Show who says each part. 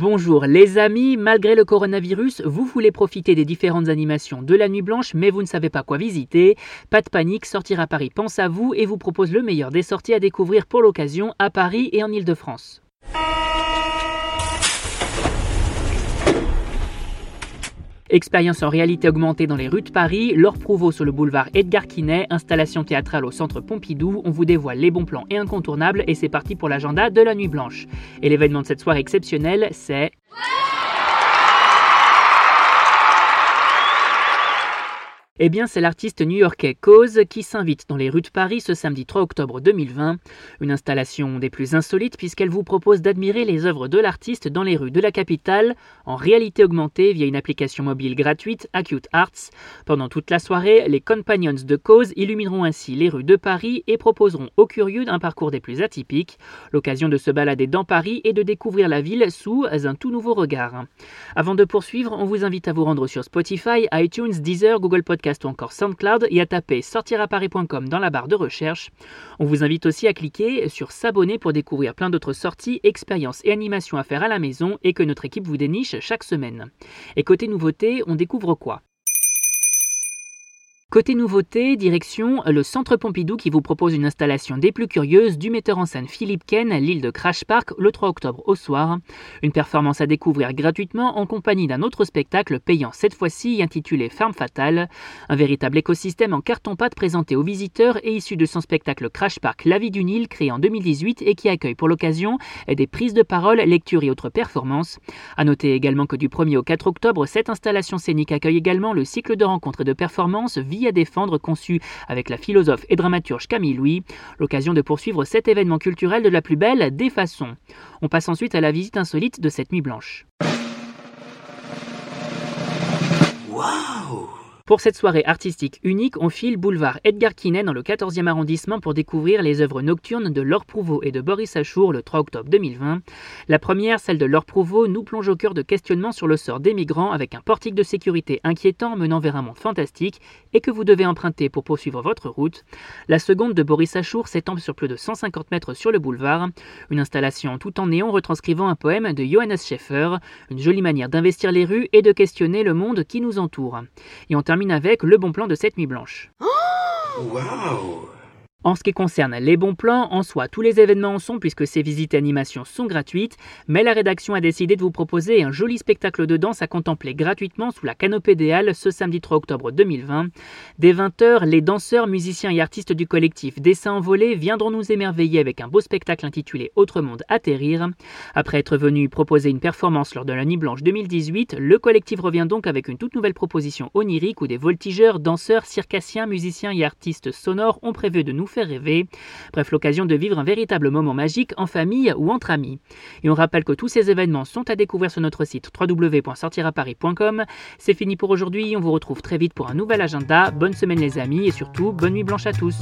Speaker 1: Bonjour les amis, malgré le coronavirus, vous voulez profiter des différentes animations de la Nuit Blanche mais vous ne savez pas quoi visiter Pas de panique, Sortir à Paris pense à vous et vous propose le meilleur des sorties à découvrir pour l'occasion à Paris et en Ile-de-France. Expérience en réalité augmentée dans les rues de Paris, Laure Prouveau sur le boulevard Edgar Quinet, installation théâtrale au centre Pompidou, on vous dévoile les bons plans et incontournables et c'est parti pour l'agenda de la Nuit Blanche. Et l'événement de cette soirée exceptionnelle, c'est... Eh bien, c'est l'artiste new-yorkais Cause qui s'invite dans les rues de Paris ce samedi 3 octobre 2020. Une installation des plus insolites puisqu'elle vous propose d'admirer les œuvres de l'artiste dans les rues de la capitale en réalité augmentée via une application mobile gratuite Acute Arts. Pendant toute la soirée, les Companions de Cause illumineront ainsi les rues de Paris et proposeront aux curieux un parcours des plus atypiques, l'occasion de se balader dans Paris et de découvrir la ville sous un tout nouveau regard. Avant de poursuivre, on vous invite à vous rendre sur Spotify, iTunes, Deezer, Google Podcast ou encore SoundCloud et à taper sortiraparis.com dans la barre de recherche. On vous invite aussi à cliquer sur s'abonner pour découvrir plein d'autres sorties, expériences et animations à faire à la maison et que notre équipe vous déniche chaque semaine. Et côté nouveauté, on découvre quoi? Côté nouveauté, direction le Centre Pompidou qui vous propose une installation des plus curieuses du metteur en scène Philippe Ken, l'île de Crash Park, le 3 octobre au soir. Une performance à découvrir gratuitement en compagnie d'un autre spectacle payant cette fois-ci intitulé Ferme Fatale. Un véritable écosystème en carton-pâte présenté aux visiteurs et issu de son spectacle Crash Park La vie d'une île créé en 2018 et qui accueille pour l'occasion des prises de parole, lectures et autres performances. A noter également que du 1er au 4 octobre, cette installation scénique accueille également le cycle de rencontres et de performances à défendre conçu avec la philosophe et dramaturge Camille Louis, l'occasion de poursuivre cet événement culturel de la plus belle des façons. On passe ensuite à la visite insolite de cette nuit blanche. Pour cette soirée artistique unique, on file boulevard Edgar Quinet dans le 14e arrondissement pour découvrir les œuvres nocturnes de Laure Prouveau et de Boris Achour le 3 octobre 2020. La première, celle de Laure Prouveau, nous plonge au cœur de questionnements sur le sort des migrants avec un portique de sécurité inquiétant menant vers un monde fantastique et que vous devez emprunter pour poursuivre votre route. La seconde de Boris Achour s'étend sur plus de 150 mètres sur le boulevard. Une installation tout en néon retranscrivant un poème de Johannes Schaeffer, une jolie manière d'investir les rues et de questionner le monde qui nous entoure. Avec le bon plan de cette nuit blanche. en ce qui concerne les bons plans, en soi, tous les événements en sont puisque ces visites et animations sont gratuites, mais la rédaction a décidé de vous proposer un joli spectacle de danse à contempler gratuitement sous la canopée des Halles ce samedi 3 octobre 2020. Dès 20h, les danseurs, musiciens et artistes du collectif Dessin Envolé viendront nous émerveiller avec un beau spectacle intitulé Autre Monde Atterrir. Après être venu proposer une performance lors de la Nuit Blanche 2018, le collectif revient donc avec une toute nouvelle proposition onirique où des voltigeurs, danseurs, circassiens, musiciens et artistes sonores ont prévu de nous faire rêver. Bref, l'occasion de vivre un véritable moment magique en famille ou entre amis. Et on rappelle que tous ces événements sont à découvrir sur notre site www.sortiraparis.com. C'est fini pour aujourd'hui, on vous retrouve très vite pour un nouvel agenda. Bonne semaine les amis et surtout bonne nuit blanche à tous.